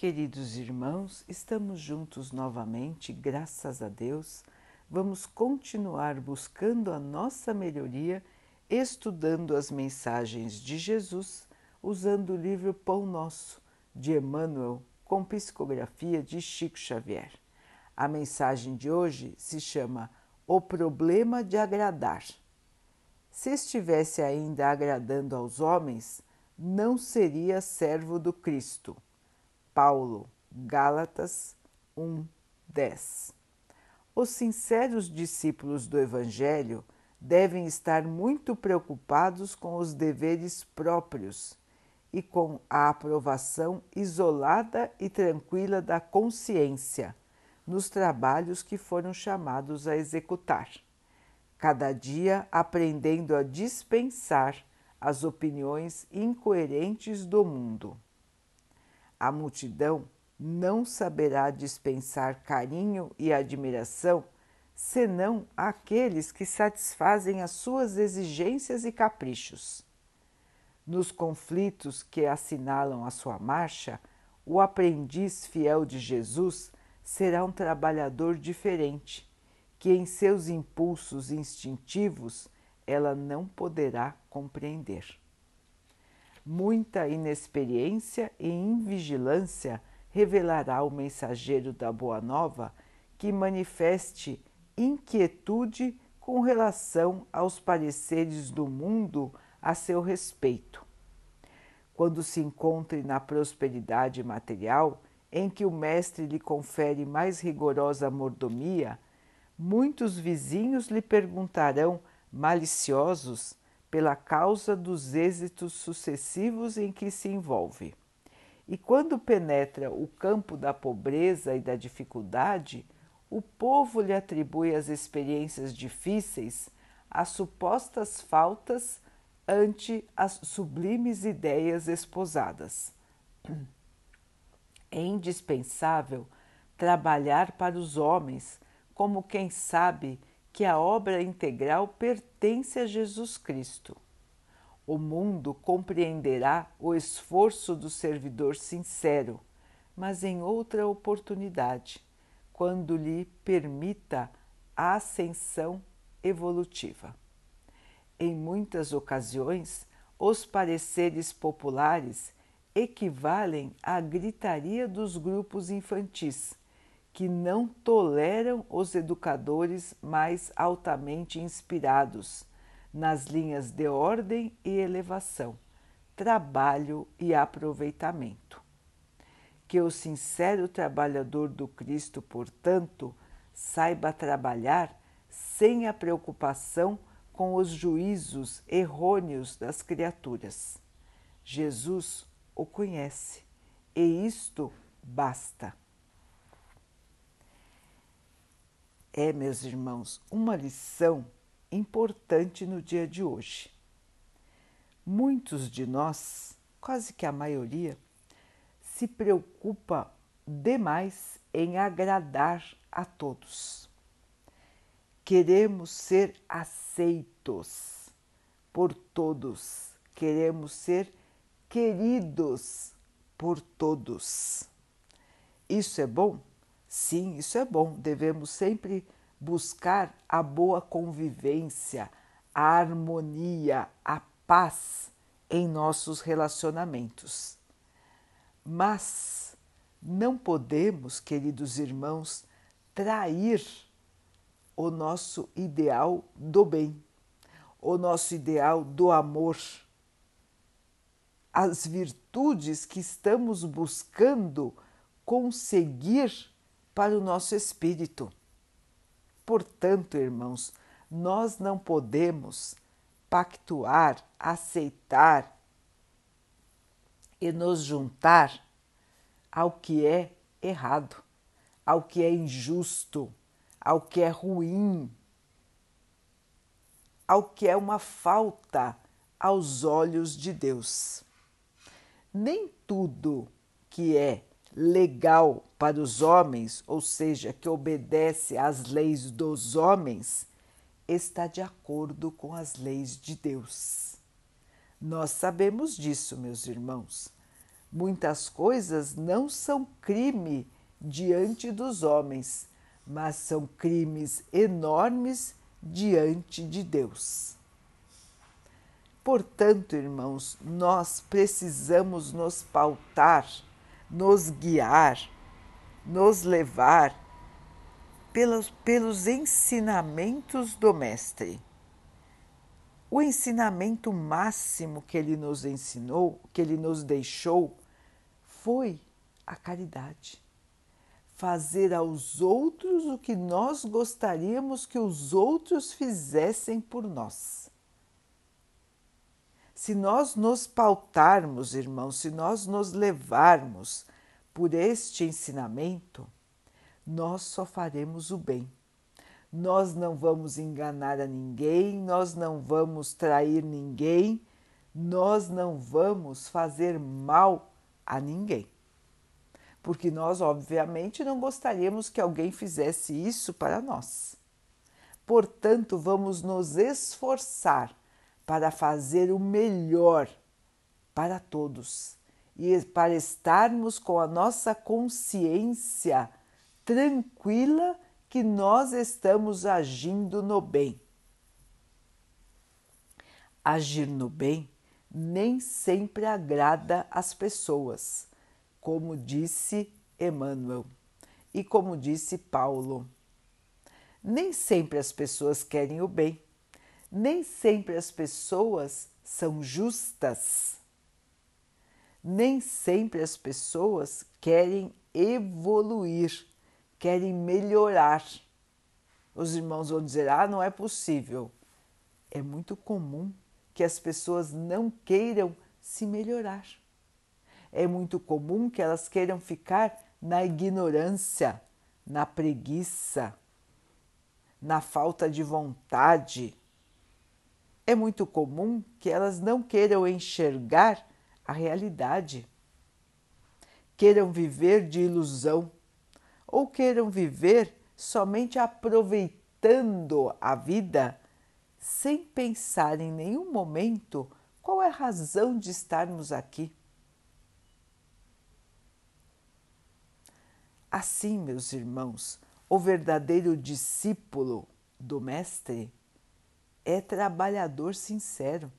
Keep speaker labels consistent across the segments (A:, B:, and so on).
A: Queridos irmãos, estamos juntos novamente, graças a Deus. Vamos continuar buscando a nossa melhoria, estudando as mensagens de Jesus, usando o livro Pão Nosso, de Emmanuel, com psicografia de Chico Xavier. A mensagem de hoje se chama O Problema de Agradar. Se estivesse ainda agradando aos homens, não seria servo do Cristo Paulo, Gálatas 1, 10. Os sinceros discípulos do Evangelho devem estar muito preocupados com os deveres próprios e com a aprovação isolada e tranquila da consciência nos trabalhos que foram chamados a executar, cada dia aprendendo a dispensar as opiniões incoerentes do mundo. A multidão não saberá dispensar carinho e admiração senão àqueles que satisfazem as suas exigências e caprichos. Nos conflitos que assinalam a sua marcha, o aprendiz fiel de Jesus será um trabalhador diferente, que em seus impulsos instintivos ela não poderá compreender muita inexperiência e invigilância revelará o mensageiro da Boa Nova que manifeste inquietude com relação aos pareceres do mundo a seu respeito. Quando se encontre na prosperidade material, em que o mestre lhe confere mais rigorosa mordomia, muitos vizinhos lhe perguntarão, maliciosos, pela causa dos êxitos sucessivos em que se envolve. E quando penetra o campo da pobreza e da dificuldade, o povo lhe atribui as experiências difíceis as supostas faltas ante as sublimes ideias esposadas. É indispensável trabalhar para os homens, como quem sabe que a obra integral pertence a Jesus Cristo. O mundo compreenderá o esforço do servidor sincero, mas em outra oportunidade, quando lhe permita a ascensão evolutiva. Em muitas ocasiões, os pareceres populares equivalem à gritaria dos grupos infantis que não toleram os educadores mais altamente inspirados nas linhas de ordem e elevação, trabalho e aproveitamento. Que o sincero trabalhador do Cristo, portanto, saiba trabalhar sem a preocupação com os juízos errôneos das criaturas. Jesus o conhece e isto basta. É, meus irmãos, uma lição importante no dia de hoje. Muitos de nós, quase que a maioria, se preocupa demais em agradar a todos. Queremos ser aceitos por todos, queremos ser queridos por todos. Isso é bom? Sim, isso é bom. Devemos sempre buscar a boa convivência, a harmonia, a paz em nossos relacionamentos. Mas não podemos, queridos irmãos, trair o nosso ideal do bem, o nosso ideal do amor, as virtudes que estamos buscando conseguir para o nosso espírito. Portanto, irmãos, nós não podemos pactuar, aceitar e nos juntar ao que é errado, ao que é injusto, ao que é ruim, ao que é uma falta aos olhos de Deus. Nem tudo que é legal para os homens, ou seja, que obedece às leis dos homens, está de acordo com as leis de Deus. Nós sabemos disso, meus irmãos, Muitas coisas não são crime diante dos homens, mas são crimes enormes diante de Deus. Portanto, irmãos, nós precisamos nos pautar, nos guiar, nos levar pelos, pelos ensinamentos do Mestre. O ensinamento máximo que ele nos ensinou, que ele nos deixou, foi a caridade. Fazer aos outros o que nós gostaríamos que os outros fizessem por nós. Se nós nos pautarmos, irmãos, se nós nos levarmos por este ensinamento, nós só faremos o bem. Nós não vamos enganar a ninguém, nós não vamos trair ninguém, nós não vamos fazer mal a ninguém. Porque nós, obviamente, não gostaríamos que alguém fizesse isso para nós. Portanto, vamos nos esforçar para fazer o melhor para todos e para estarmos com a nossa consciência tranquila que nós estamos agindo no bem. Agir no bem nem sempre agrada as pessoas, como disse Emmanuel e como disse Paulo. Nem sempre as pessoas querem o bem, nem sempre as pessoas são justas, nem sempre as pessoas querem evoluir querem melhorar. Os irmãos vão dizer: ah, não é possível. É muito comum que as pessoas não queiram se melhorar. É muito comum que elas queiram ficar na ignorância, na preguiça, na falta de vontade. É muito comum que elas não queiram enxergar a realidade, queiram viver de ilusão ou queiram viver somente aproveitando a vida sem pensar em nenhum momento qual é a razão de estarmos aqui. Assim, meus irmãos, o verdadeiro discípulo do Mestre é trabalhador sincero.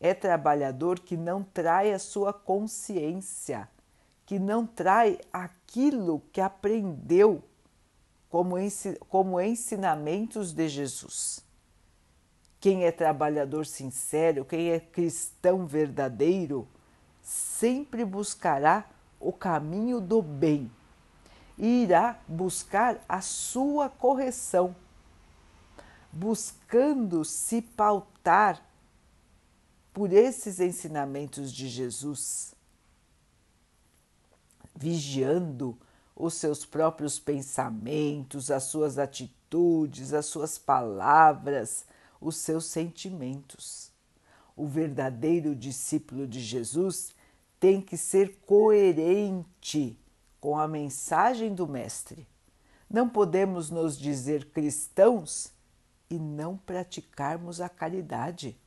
A: É trabalhador que não trai a sua consciência que não trai aquilo que aprendeu como, como ensinamentos de Jesus. Quem é trabalhador sincero, quem é cristão verdadeiro, sempre buscará o caminho do bem e irá buscar a sua correção, buscando se pautar por esses ensinamentos de Jesus vigiando os seus próprios pensamentos, as suas atitudes, as suas palavras, os seus sentimentos. O verdadeiro discípulo de Jesus tem que ser coerente com a mensagem do Mestre. Não podemos nos dizer cristãos e não praticarmos a caridade.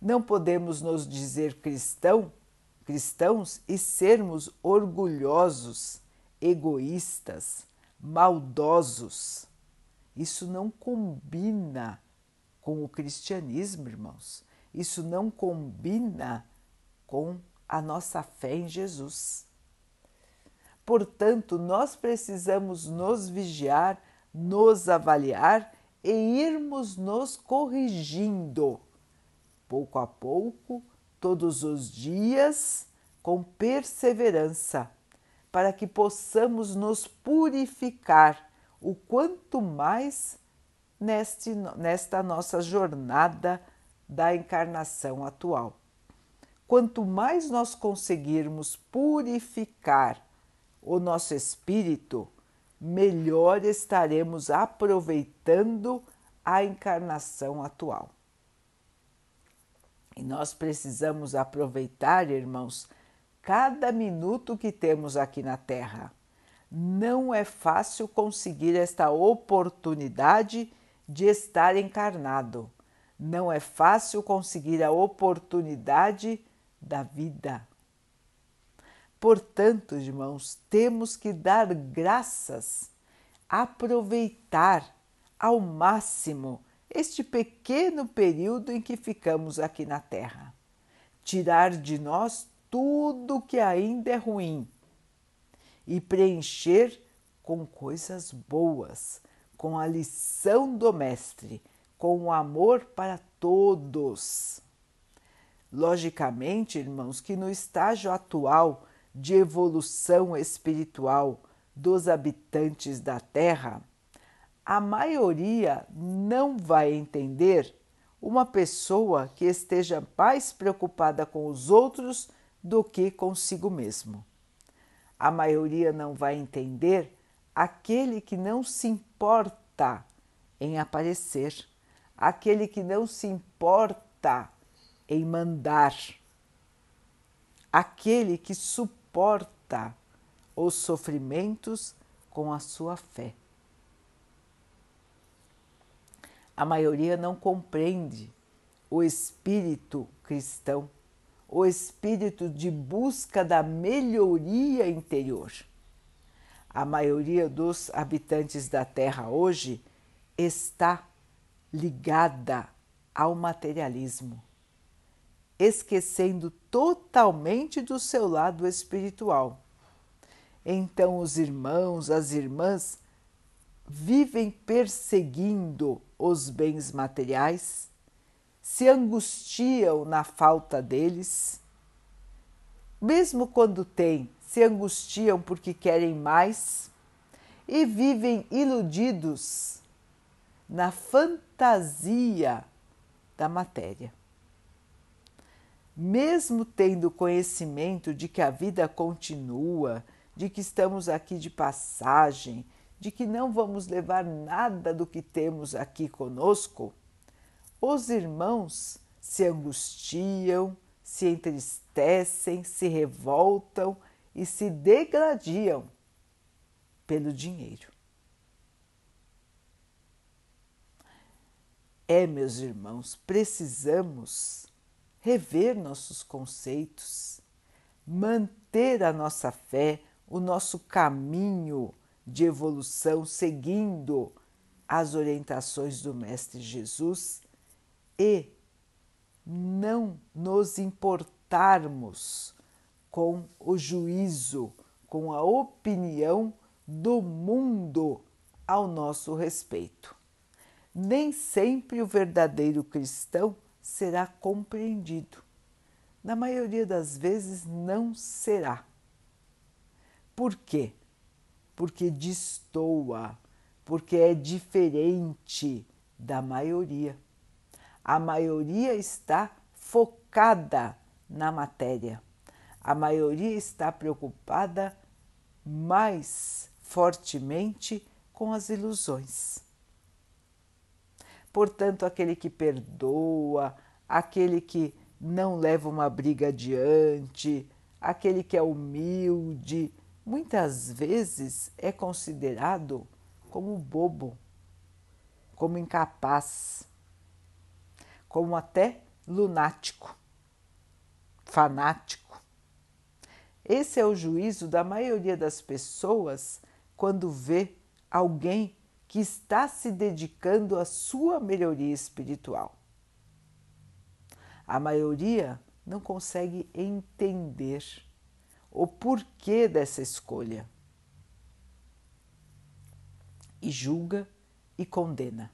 A: Não podemos nos dizer cristão cristãos e sermos orgulhosos, egoístas, maldosos. Isso não combina com o cristianismo, irmãos. Isso não combina com a nossa fé em Jesus. Portanto, nós precisamos nos vigiar, nos avaliar e irmos nos corrigindo, pouco a pouco, todos os dias com perseverança, para que possamos nos purificar o quanto mais neste, nesta nossa jornada da encarnação atual. Quanto mais nós conseguirmos purificar o nosso espírito, melhor estaremos aproveitando a encarnação atual. E nós precisamos aproveitar, irmãos, cada minuto que temos aqui na Terra. Não é fácil conseguir esta oportunidade de estar encarnado. Não é fácil conseguir a oportunidade da vida. Portanto, irmãos, temos que dar graças, aproveitar ao máximo este pequeno período em que ficamos aqui na Terra. Tirar de nós tudo que ainda é ruim e preencher com coisas boas, com a lição do Mestre, com o amor para todos. Logicamente, irmãos, que no estágio atual de evolução espiritual dos habitantes da Terra, a maioria não vai entender uma pessoa que esteja mais preocupada com os outros do que consigo mesmo. A maioria não vai entender aquele que não se importa em aparecer, aquele que não se importa em mandar, aquele que suporta os sofrimentos com a sua fé. A maioria não compreende o espírito cristão, o espírito de busca da melhoria interior. A maioria dos habitantes da Terra hoje está ligada ao materialismo, esquecendo totalmente do seu lado espiritual. Então, os irmãos, as irmãs vivem perseguindo os bens materiais, se angustiam na falta deles, mesmo quando têm, se angustiam porque querem mais e vivem iludidos na fantasia da matéria. Mesmo tendo conhecimento de que a vida continua, de que estamos aqui de passagem, de que não vamos levar nada do que temos aqui conosco, os irmãos se angustiam, se entristecem, se revoltam e se degradiam pelo dinheiro. É, meus irmãos, precisamos rever nossos conceitos, manter a nossa fé, o nosso caminho de evolução, seguindo as orientações do Mestre Jesus e não nos importarmos com o juízo, com a opinião do mundo ao nosso respeito. Nem sempre o verdadeiro cristão será compreendido. Na maioria das vezes, não será. Por quê? Porque destoa, porque é diferente da maioria. A maioria está focada na matéria. A maioria está preocupada mais fortemente com as ilusões. Portanto, aquele que perdoa, aquele que não leva uma briga adiante, aquele que é humilde, muitas vezes é considerado como bobo, como incapaz, como até lunático, fanático. Esse é o juízo da maioria das pessoas quando vê alguém que está se dedicando à sua melhoria espiritual. A maioria não consegue entender o porquê dessa escolha e julga e condena.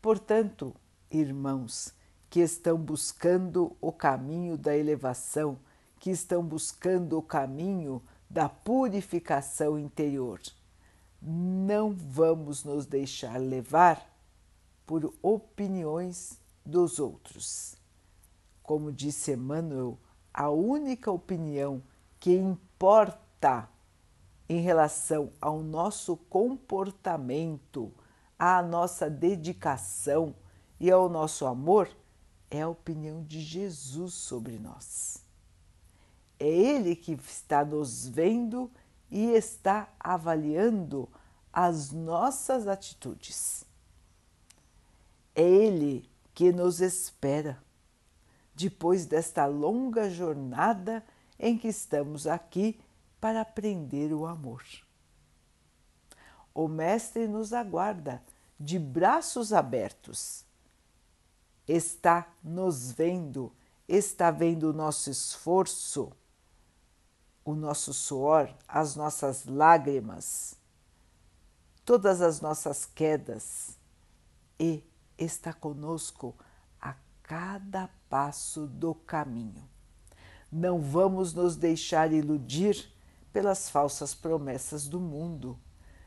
A: Portanto, irmãos que estão buscando o caminho da elevação, que estão buscando o caminho da purificação interior, não vamos nos deixar levar por opiniões dos outros. Como disse Emmanuel, a única opinião que importa em relação ao nosso comportamento, à nossa dedicação e ao nosso amor é a opinião de Jesus sobre nós. É Ele que está nos vendo e está avaliando as nossas atitudes. É Ele que nos espera. Depois desta longa jornada em que estamos aqui para aprender o amor. O Mestre nos aguarda de braços abertos. Está nos vendo, está vendo o nosso esforço, o nosso suor, as nossas lágrimas, todas as nossas quedas e está conosco a cada passo do caminho. Não vamos nos deixar iludir pelas falsas promessas do mundo.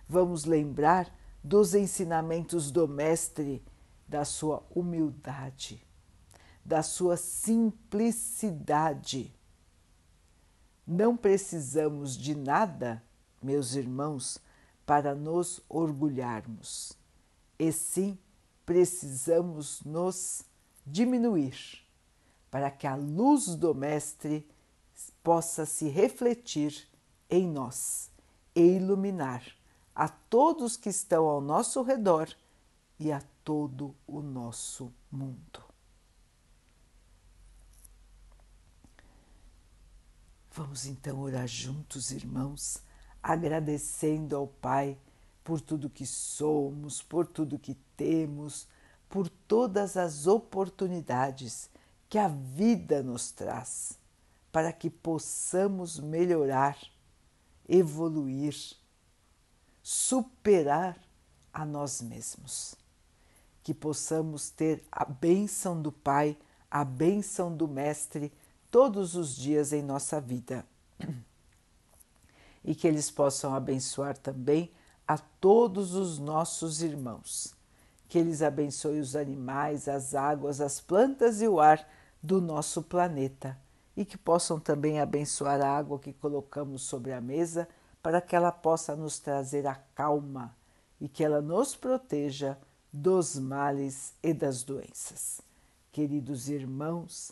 A: Vamos lembrar dos ensinamentos do Mestre, da sua humildade, da sua simplicidade. Não precisamos de nada, meus irmãos, para nos orgulharmos, e sim precisamos nos diminuir para que a luz do Mestre possa se refletir em nós e iluminar a todos que estão ao nosso redor e a todo o nosso mundo. Vamos então orar juntos, irmãos, agradecendo ao Pai por tudo que somos, por tudo que temos, por todas as oportunidades que a vida nos traz para que possamos melhorar, evoluir, superar a nós mesmos. Que possamos ter a bênção do Pai, a bênção do Mestre todos os dias em nossa vida. E que eles possam abençoar também a todos os nossos irmãos. Que eles abençoem os animais, as águas, as plantas e o ar do nosso planeta e que possam também abençoar a água que colocamos sobre a mesa para que ela possa nos trazer a calma e que ela nos proteja dos males e das doenças. Queridos irmãos,